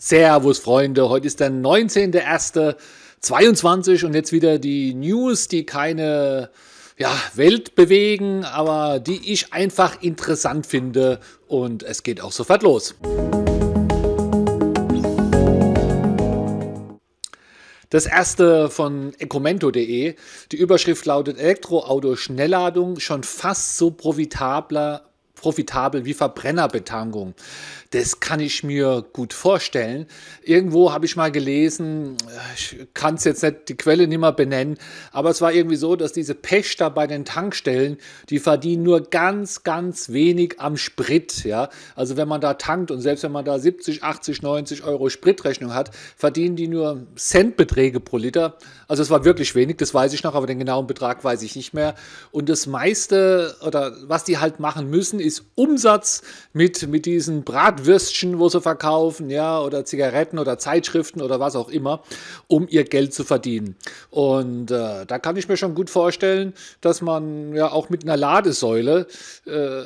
Servus Freunde, heute ist der 19.01.22 und jetzt wieder die News, die keine ja, Welt bewegen, aber die ich einfach interessant finde und es geht auch sofort los. Das erste von ecomento.de. Die Überschrift lautet Elektroauto-Schnellladung schon fast so profitabler profitabel wie Verbrennerbetankung. Das kann ich mir gut vorstellen. Irgendwo habe ich mal gelesen, ich kann es jetzt nicht die Quelle nicht mehr benennen, aber es war irgendwie so, dass diese Pächter bei den Tankstellen, die verdienen nur ganz, ganz wenig am Sprit. Ja? Also wenn man da tankt und selbst wenn man da 70, 80, 90 Euro Spritrechnung hat, verdienen die nur Centbeträge pro Liter. Also es war wirklich wenig, das weiß ich noch, aber den genauen Betrag weiß ich nicht mehr. Und das meiste oder was die halt machen müssen, ist Umsatz mit, mit diesen Brat Würstchen, wo sie verkaufen, ja, oder Zigaretten oder Zeitschriften oder was auch immer, um ihr Geld zu verdienen. Und äh, da kann ich mir schon gut vorstellen, dass man ja auch mit einer Ladesäule äh,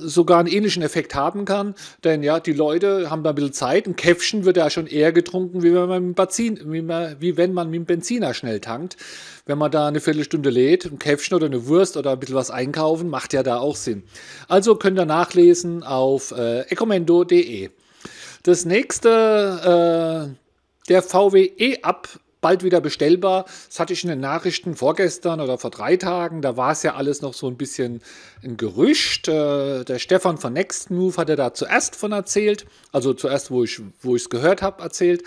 sogar einen ähnlichen Effekt haben kann. Denn ja, die Leute haben da ein bisschen Zeit. Ein Käffchen wird ja schon eher getrunken, wie wenn man mit Benzin, wie, man, wie wenn man mit dem Benziner schnell tankt. Wenn man da eine Viertelstunde lädt, ein Käffchen oder eine Wurst oder ein bisschen was einkaufen, macht ja da auch Sinn. Also könnt ihr nachlesen auf äh, ecomendo.de. Das nächste, äh, der VW E-Up bald wieder bestellbar. Das hatte ich in den Nachrichten vorgestern oder vor drei Tagen. Da war es ja alles noch so ein bisschen ein Gerücht. Äh, der Stefan von Next Move hatte da zuerst von erzählt. Also zuerst, wo ich es gehört habe, erzählt.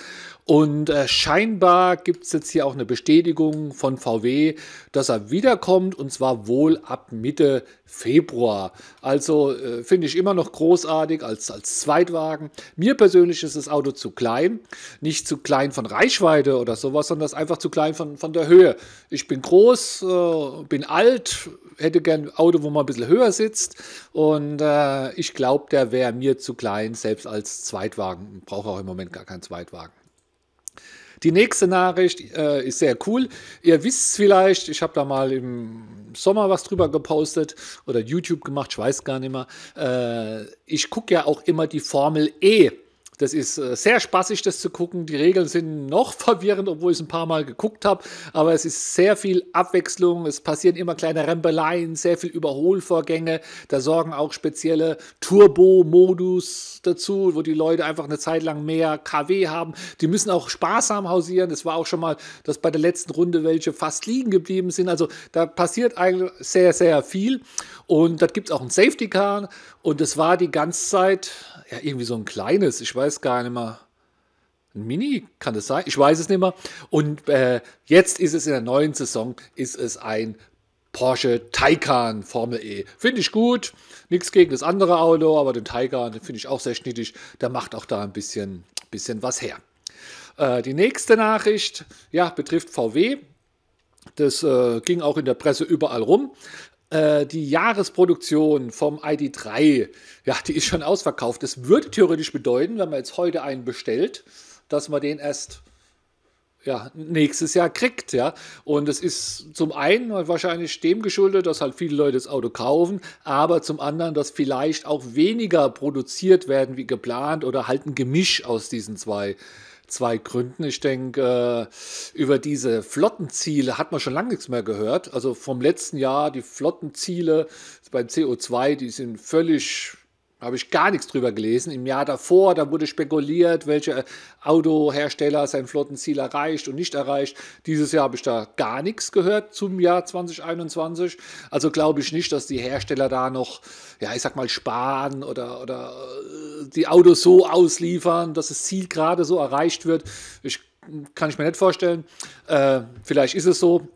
Und äh, scheinbar gibt es jetzt hier auch eine Bestätigung von VW, dass er wiederkommt und zwar wohl ab Mitte Februar. Also äh, finde ich immer noch großartig als, als Zweitwagen. Mir persönlich ist das Auto zu klein. Nicht zu klein von Reichweite oder sowas, sondern das einfach zu klein von, von der Höhe. Ich bin groß, äh, bin alt, hätte gern ein Auto, wo man ein bisschen höher sitzt. Und äh, ich glaube, der wäre mir zu klein, selbst als Zweitwagen. Brauche auch im Moment gar keinen Zweitwagen. Die nächste Nachricht äh, ist sehr cool. Ihr wisst es vielleicht, ich habe da mal im Sommer was drüber gepostet oder YouTube gemacht, ich weiß gar nicht mehr. Äh, ich gucke ja auch immer die Formel E das ist äh, sehr spaßig, das zu gucken. Die Regeln sind noch verwirrend, obwohl ich es ein paar Mal geguckt habe. Aber es ist sehr viel Abwechslung. Es passieren immer kleine Rempeleien, sehr viel Überholvorgänge. Da sorgen auch spezielle Turbo-Modus dazu, wo die Leute einfach eine Zeit lang mehr KW haben. Die müssen auch sparsam hausieren. Das war auch schon mal, dass bei der letzten Runde welche fast liegen geblieben sind. Also da passiert eigentlich sehr, sehr viel. Und da gibt es auch ein Safety Car. Und das war die ganze Zeit ja, irgendwie so ein kleines, ich weiß gar nicht mehr. Ein Mini, kann das sein? Ich weiß es nicht mehr. Und äh, jetzt ist es in der neuen Saison, ist es ein Porsche Taycan Formel E. Finde ich gut. Nichts gegen das andere Auto, aber den Taycan finde ich auch sehr schnittig. Der macht auch da ein bisschen, bisschen was her. Äh, die nächste Nachricht ja, betrifft VW. Das äh, ging auch in der Presse überall rum. Äh, die Jahresproduktion vom ID3, ja, die ist schon ausverkauft. Das würde theoretisch bedeuten, wenn man jetzt heute einen bestellt, dass man den erst ja, nächstes Jahr kriegt, ja. Und es ist zum einen wahrscheinlich dem geschuldet, dass halt viele Leute das Auto kaufen, aber zum anderen, dass vielleicht auch weniger produziert werden wie geplant oder halt ein Gemisch aus diesen zwei zwei Gründen. Ich denke, äh, über diese Flottenziele hat man schon lange nichts mehr gehört. Also vom letzten Jahr, die Flottenziele beim CO2, die sind völlig habe ich gar nichts drüber gelesen. Im Jahr davor, da wurde spekuliert, welche Autohersteller sein Flottenziel erreicht und nicht erreicht. Dieses Jahr habe ich da gar nichts gehört zum Jahr 2021. Also glaube ich nicht, dass die Hersteller da noch, ja, ich sag mal, sparen oder, oder äh, die Autos so ausliefern, dass das Ziel gerade so erreicht wird. Ich, kann ich mir nicht vorstellen. Äh, vielleicht ist es so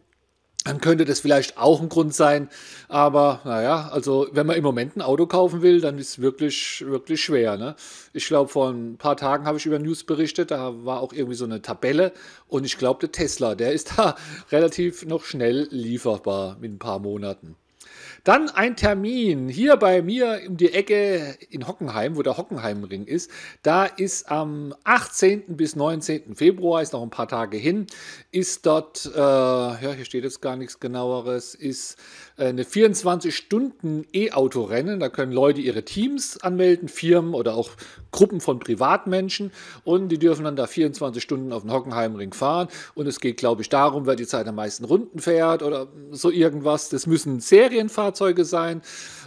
dann könnte das vielleicht auch ein Grund sein. Aber naja, also wenn man im Moment ein Auto kaufen will, dann ist es wirklich, wirklich schwer. Ne? Ich glaube, vor ein paar Tagen habe ich über News berichtet, da war auch irgendwie so eine Tabelle und ich glaube, der Tesla, der ist da relativ noch schnell lieferbar mit ein paar Monaten. Dann ein Termin hier bei mir um die Ecke in Hockenheim, wo der Hockenheimring ist. Da ist am 18. bis 19. Februar, ist noch ein paar Tage hin, ist dort, äh, ja, hier steht jetzt gar nichts genaueres, ist äh, eine 24-Stunden-E-Auto-Rennen. Da können Leute ihre Teams anmelden, Firmen oder auch Gruppen von Privatmenschen und die dürfen dann da 24 Stunden auf den Hockenheimring fahren. Und es geht, glaube ich, darum, wer die Zeit am meisten Runden fährt oder so irgendwas. Das müssen Serienfahrzeuge sein.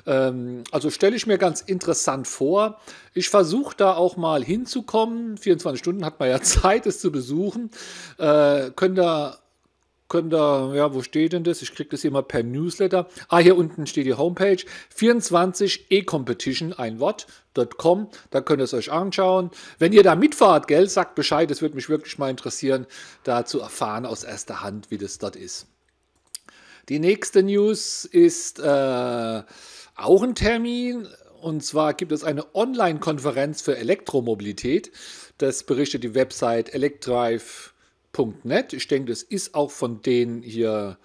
Ähm, also stelle ich mir ganz interessant vor. Ich versuche da auch mal hinzukommen. 24 Stunden hat man ja Zeit, es zu besuchen. Äh, könnt ihr könnt ihr, ja, wo steht denn das? Ich kriege das hier mal per Newsletter. Ah, hier unten steht die Homepage. 24 e-competition, ein Wort.com. Da könnt ihr es euch anschauen. Wenn ihr da mitfahrt, gell, sagt Bescheid. Es würde mich wirklich mal interessieren, da zu erfahren aus erster Hand, wie das dort ist. Die nächste News ist äh, auch ein Termin. Und zwar gibt es eine Online-Konferenz für Elektromobilität. Das berichtet die Website electrive.net. Ich denke, das ist auch von denen hier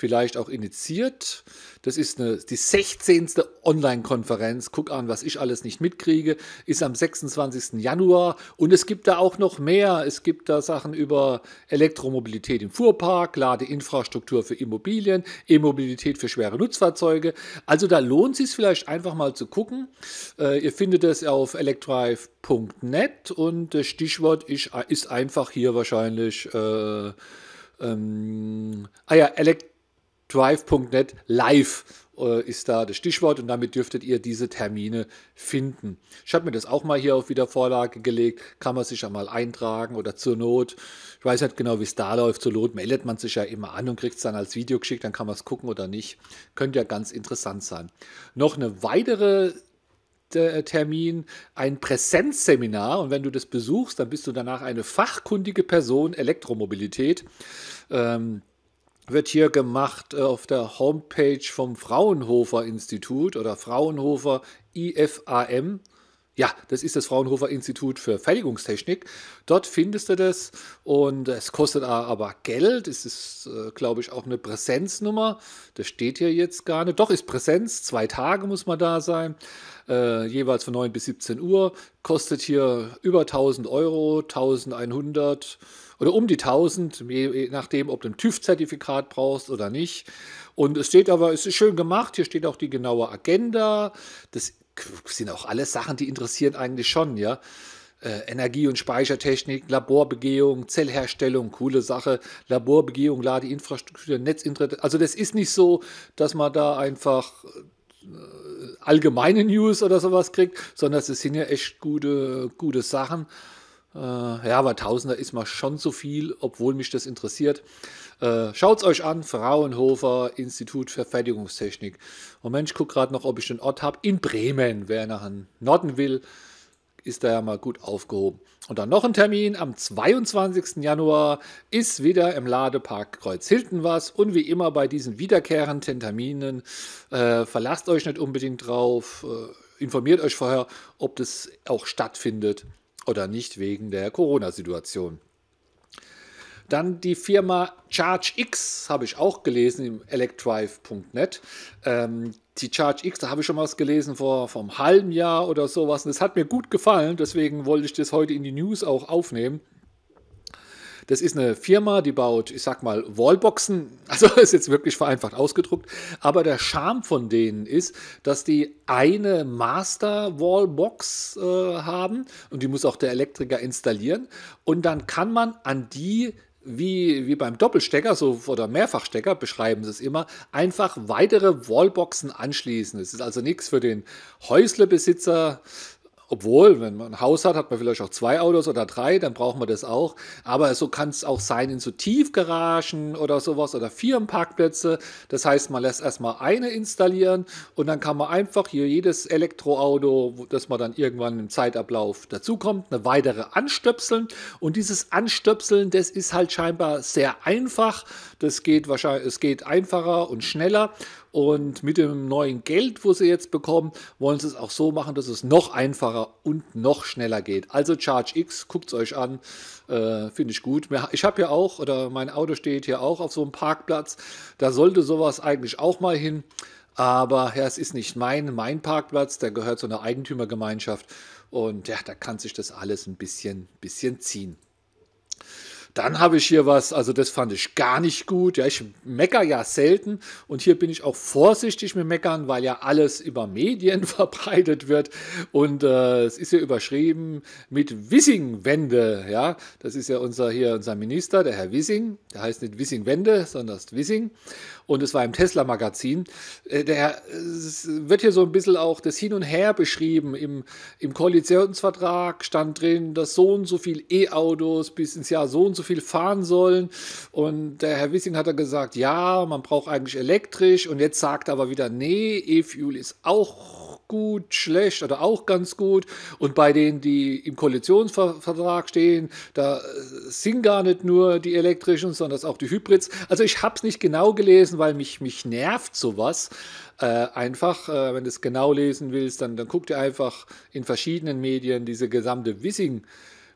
vielleicht auch initiiert. Das ist eine, die 16. Online-Konferenz. Guck an, was ich alles nicht mitkriege. Ist am 26. Januar. Und es gibt da auch noch mehr. Es gibt da Sachen über Elektromobilität im Fuhrpark, Ladeinfrastruktur für Immobilien, E-Mobilität für schwere Nutzfahrzeuge. Also da lohnt es sich vielleicht einfach mal zu gucken. Äh, ihr findet es auf electrive.net und das Stichwort ist, ist einfach hier wahrscheinlich. Äh, ähm, ah ja, Elekt drive.net live äh, ist da das Stichwort und damit dürftet ihr diese Termine finden. Ich habe mir das auch mal hier auf Wiedervorlage gelegt, kann man sich ja mal eintragen oder zur Not, ich weiß nicht genau, wie es da läuft, zur Not meldet man sich ja immer an und kriegt es dann als Video geschickt, dann kann man es gucken oder nicht. Könnte ja ganz interessant sein. Noch eine weitere äh, Termin ein Präsenzseminar und wenn du das besuchst, dann bist du danach eine fachkundige Person Elektromobilität. Ähm, wird hier gemacht äh, auf der Homepage vom Fraunhofer Institut oder Fraunhofer IFAM. Ja, das ist das Fraunhofer Institut für Fertigungstechnik. Dort findest du das und es kostet aber Geld. Es ist, äh, glaube ich, auch eine Präsenznummer. Das steht hier jetzt gar nicht. Doch, ist Präsenz. Zwei Tage muss man da sein. Äh, jeweils von 9 bis 17 Uhr. Kostet hier über 1000 Euro, 1100 oder um die 1000, je nachdem, ob du ein TÜV-Zertifikat brauchst oder nicht. Und es steht aber, es ist schön gemacht, hier steht auch die genaue Agenda. Das sind auch alles Sachen, die interessieren eigentlich schon, ja. Äh, Energie- und Speichertechnik, Laborbegehung, Zellherstellung, coole Sache, Laborbegehung, Ladeinfrastruktur, Netzinternet. Also das ist nicht so, dass man da einfach äh, allgemeine News oder sowas kriegt, sondern es sind ja echt gute, gute Sachen. Äh, ja, aber Tausender ist mal schon so viel, obwohl mich das interessiert. Äh, Schaut es euch an, Fraunhofer Institut für Fertigungstechnik. Moment, ich gucke gerade noch, ob ich den Ort habe. In Bremen, wer nach Norden will, ist da ja mal gut aufgehoben. Und dann noch ein Termin am 22. Januar ist wieder im Ladepark Kreuzhilten was. Und wie immer bei diesen wiederkehrenden Terminen, äh, verlasst euch nicht unbedingt drauf. Äh, informiert euch vorher, ob das auch stattfindet oder nicht wegen der Corona-Situation. Dann die Firma ChargeX habe ich auch gelesen im electrive.net. Ähm, die ChargeX, da habe ich schon was gelesen vor, vor einem halben Jahr oder sowas. Und das hat mir gut gefallen, deswegen wollte ich das heute in die News auch aufnehmen. Das ist eine Firma, die baut, ich sag mal, Wallboxen. Also ist jetzt wirklich vereinfacht ausgedruckt. Aber der Charme von denen ist, dass die eine Master Wallbox äh, haben und die muss auch der Elektriker installieren. Und dann kann man an die wie, wie beim Doppelstecker so, oder Mehrfachstecker, beschreiben sie es immer, einfach weitere Wallboxen anschließen. Es ist also nichts für den Häuslebesitzer, obwohl, wenn man ein Haus hat, hat man vielleicht auch zwei Autos oder drei, dann braucht man das auch. Aber so kann es auch sein in so Tiefgaragen oder sowas oder Firmenparkplätze. Das heißt, man lässt erstmal eine installieren und dann kann man einfach hier jedes Elektroauto, das man dann irgendwann im Zeitablauf dazukommt, eine weitere anstöpseln. Und dieses Anstöpseln, das ist halt scheinbar sehr einfach. Das geht wahrscheinlich, es geht einfacher und schneller. Und mit dem neuen Geld, wo sie jetzt bekommen, wollen sie es auch so machen, dass es noch einfacher und noch schneller geht. Also Charge X, guckt es euch an, äh, finde ich gut. Ich habe ja auch, oder mein Auto steht hier auch auf so einem Parkplatz, da sollte sowas eigentlich auch mal hin. Aber ja, es ist nicht mein, mein Parkplatz, der gehört zu einer Eigentümergemeinschaft. Und ja, da kann sich das alles ein bisschen, bisschen ziehen. Dann habe ich hier was, also das fand ich gar nicht gut. Ja, ich mecker ja selten und hier bin ich auch vorsichtig mit Meckern, weil ja alles über Medien verbreitet wird und äh, es ist ja überschrieben mit Wissing-Wende. Ja, das ist ja unser hier unser Minister, der Herr Wissing. Der heißt nicht Wissing-Wende, sondern ist Wissing und es war im Tesla-Magazin. Äh, der wird hier so ein bisschen auch das Hin und Her beschrieben. Im, Im Koalitionsvertrag stand drin, dass so und so viel E-Autos bis ins Jahr so und so viel fahren sollen. Und der Herr Wissing hat da gesagt, ja, man braucht eigentlich elektrisch. Und jetzt sagt er aber wieder, nee, E-Fuel ist auch gut, schlecht oder auch ganz gut. Und bei denen, die im Koalitionsvertrag stehen, da äh, sind gar nicht nur die elektrischen, sondern auch die Hybrids. Also ich habe es nicht genau gelesen, weil mich, mich nervt sowas. Äh, einfach, äh, wenn du es genau lesen willst, dann, dann guck dir einfach in verschiedenen Medien diese gesamte Wissing-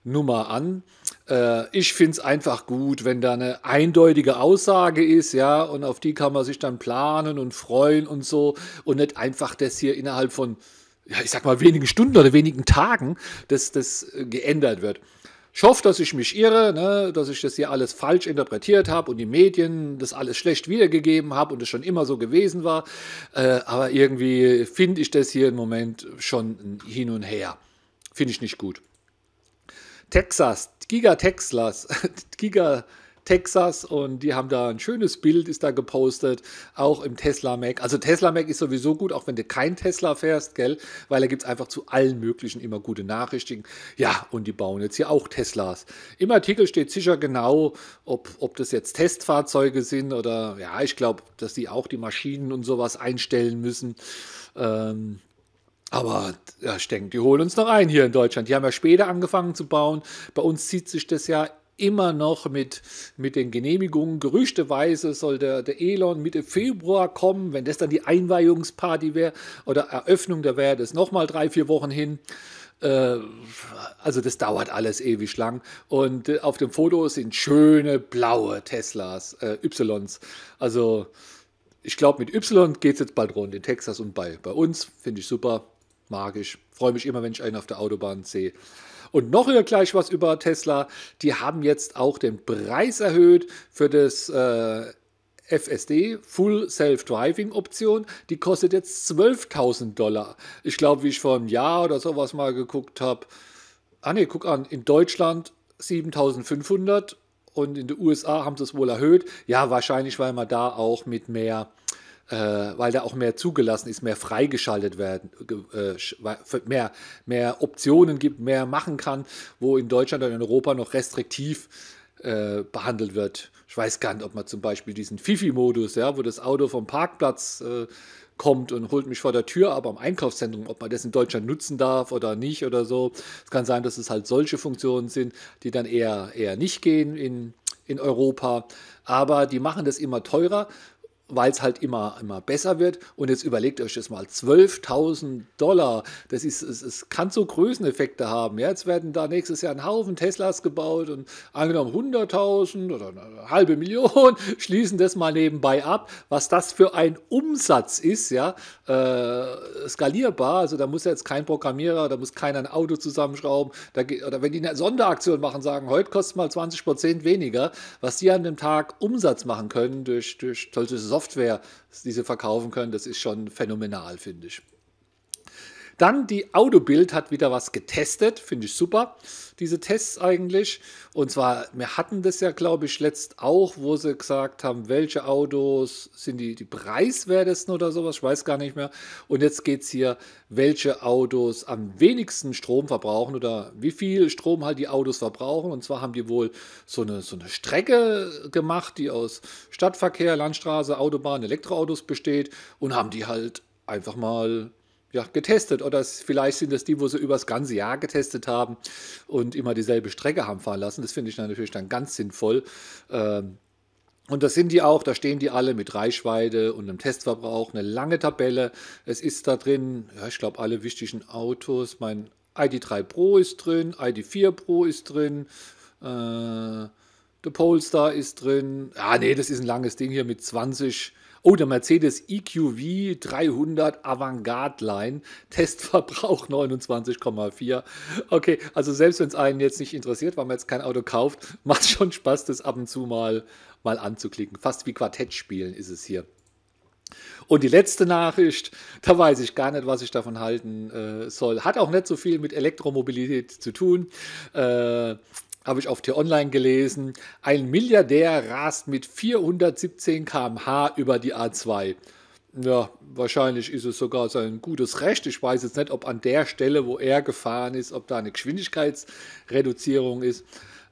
Nummer an. Äh, ich finde es einfach gut, wenn da eine eindeutige Aussage ist, ja, und auf die kann man sich dann planen und freuen und so und nicht einfach das hier innerhalb von, ja, ich sag mal, wenigen Stunden oder wenigen Tagen, dass das äh, geändert wird. Ich hoffe, dass ich mich irre, ne, dass ich das hier alles falsch interpretiert habe und die Medien das alles schlecht wiedergegeben habe und es schon immer so gewesen war. Äh, aber irgendwie finde ich das hier im Moment schon hin und her. Finde ich nicht gut. Texas, Giga Texas, Giga Texas und die haben da ein schönes Bild, ist da gepostet, auch im Tesla Mac. Also Tesla Mac ist sowieso gut, auch wenn du kein Tesla fährst, gell, weil da gibt es einfach zu allen möglichen immer gute Nachrichten. Ja, und die bauen jetzt hier auch Teslas. Im Artikel steht sicher genau, ob, ob das jetzt Testfahrzeuge sind oder ja, ich glaube, dass die auch die Maschinen und sowas einstellen müssen. Ähm, aber ja, ich denke, die holen uns noch ein hier in Deutschland. Die haben ja später angefangen zu bauen. Bei uns zieht sich das ja immer noch mit, mit den Genehmigungen. Gerüchteweise soll der, der Elon Mitte Februar kommen. Wenn das dann die Einweihungsparty wäre oder Eröffnung, da wäre das nochmal drei, vier Wochen hin. Äh, also das dauert alles ewig lang. Und äh, auf dem Foto sind schöne blaue Teslas, äh, Ys. Also ich glaube, mit Y geht es jetzt bald rund in Texas und bei, bei uns. Finde ich super magisch. Freue mich immer, wenn ich einen auf der Autobahn sehe. Und noch hier gleich was über Tesla. Die haben jetzt auch den Preis erhöht für das äh, FSD, Full Self-Driving Option. Die kostet jetzt 12.000 Dollar. Ich glaube, wie ich vor einem Jahr oder sowas mal geguckt habe. Ah ne, guck an, in Deutschland 7.500 und in den USA haben sie es wohl erhöht. Ja, wahrscheinlich, weil man da auch mit mehr äh, weil da auch mehr zugelassen ist, mehr freigeschaltet werden, äh, mehr, mehr Optionen gibt, mehr machen kann, wo in Deutschland und in Europa noch restriktiv äh, behandelt wird. Ich weiß gar nicht, ob man zum Beispiel diesen Fifi-Modus, ja, wo das Auto vom Parkplatz äh, kommt und holt mich vor der Tür, aber am Einkaufszentrum, ob man das in Deutschland nutzen darf oder nicht oder so. Es kann sein, dass es halt solche Funktionen sind, die dann eher, eher nicht gehen in, in Europa. Aber die machen das immer teurer weil es halt immer, immer besser wird. Und jetzt überlegt euch das mal, 12.000 Dollar, das ist, es, es, kann so Größeneffekte haben. Ja, jetzt werden da nächstes Jahr ein Haufen Teslas gebaut und angenommen 100.000 oder eine halbe Million, schließen das mal nebenbei ab, was das für ein Umsatz ist, ja, äh, skalierbar. Also da muss jetzt kein Programmierer, da muss keiner ein Auto zusammenschrauben. Da, oder wenn die eine Sonderaktion machen, sagen, heute kostet mal 20 Prozent weniger, was die an dem Tag Umsatz machen können durch, durch solche Software, die sie verkaufen können, das ist schon phänomenal, finde ich. Dann die Autobild hat wieder was getestet, finde ich super, diese Tests eigentlich. Und zwar, wir hatten das ja, glaube ich, letzt auch, wo sie gesagt haben, welche Autos sind die, die preiswertesten oder sowas, ich weiß gar nicht mehr. Und jetzt geht es hier, welche Autos am wenigsten Strom verbrauchen oder wie viel Strom halt die Autos verbrauchen. Und zwar haben die wohl so eine, so eine Strecke gemacht, die aus Stadtverkehr, Landstraße, Autobahn, Elektroautos besteht und haben die halt einfach mal ja, getestet. Oder es, vielleicht sind das die, wo sie über das ganze Jahr getestet haben und immer dieselbe Strecke haben fahren lassen. Das finde ich dann natürlich dann ganz sinnvoll. Ähm, und das sind die auch, da stehen die alle mit Reichweite und einem Testverbrauch, eine lange Tabelle. Es ist da drin, ja, ich glaube, alle wichtigen Autos. Mein ID3 Pro ist drin, ID4 Pro ist drin, äh, der Polestar ist drin. Ah, nee, das ist ein langes Ding hier mit 20 Oh, der Mercedes EQV 300 Avantgarde Line, Testverbrauch 29,4. Okay, also selbst wenn es einen jetzt nicht interessiert, weil man jetzt kein Auto kauft, macht schon Spaß, das ab und zu mal, mal anzuklicken. Fast wie Quartett spielen ist es hier. Und die letzte Nachricht, da weiß ich gar nicht, was ich davon halten äh, soll. Hat auch nicht so viel mit Elektromobilität zu tun. Äh, habe ich auf T-Online gelesen. Ein Milliardär rast mit 417 km/h über die A2. Ja, wahrscheinlich ist es sogar sein gutes Recht. Ich weiß jetzt nicht, ob an der Stelle, wo er gefahren ist, ob da eine Geschwindigkeitsreduzierung ist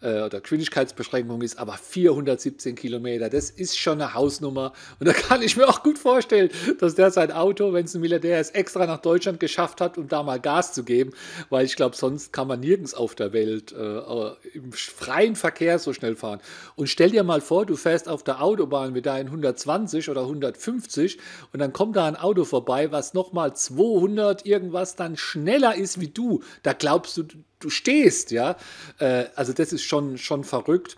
äh, oder Geschwindigkeitsbeschränkung ist, aber 417 Kilometer, das ist schon eine Hausnummer. Und da kann ich mir auch gut vorstellen, dass der sein Auto, wenn es ein Milliardär ist, extra nach Deutschland geschafft hat, um da mal Gas zu geben, weil ich glaube, sonst kann man nirgends auf der Welt äh, im freien Verkehr so schnell fahren. Und stell dir mal vor, du fährst auf der Autobahn mit deinen 120 oder 150 und dann kommt da ein Auto vorbei, was nochmal 200 irgendwas dann schneller ist wie du. Da glaubst du, du stehst, ja. Äh, also das ist schon, schon verrückt.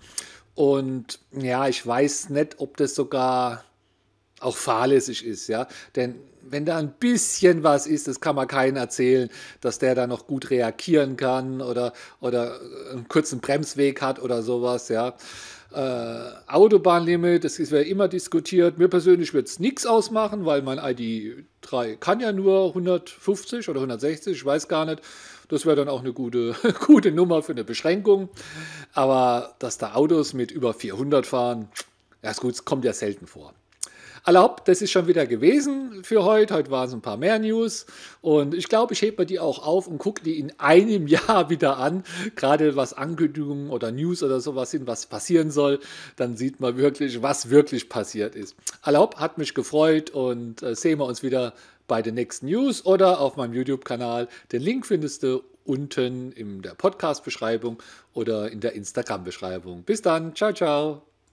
Und ja, ich weiß nicht, ob das sogar auch fahrlässig ist, ja. Denn wenn da ein bisschen was ist, das kann man keinen erzählen, dass der da noch gut reagieren kann oder, oder einen kurzen Bremsweg hat oder sowas, ja. Äh, Autobahnlimit, das ist ja immer diskutiert. Mir persönlich wird es nichts ausmachen, weil mein ID3 kann ja nur 150 oder 160, ich weiß gar nicht. Das wäre dann auch eine gute, gute Nummer für eine Beschränkung. Aber dass da Autos mit über 400 fahren, ja ist gut, es kommt ja selten vor. Erlaubt, das ist schon wieder gewesen für heute. Heute waren es ein paar mehr News. Und ich glaube, ich hebe mir die auch auf und gucke die in einem Jahr wieder an. Gerade was Ankündigungen oder News oder sowas sind, was passieren soll. Dann sieht man wirklich, was wirklich passiert ist. Erlaubt, hat mich gefreut und äh, sehen wir uns wieder bei den nächsten News oder auf meinem YouTube-Kanal. Den Link findest du unten in der Podcast-Beschreibung oder in der Instagram-Beschreibung. Bis dann, ciao, ciao.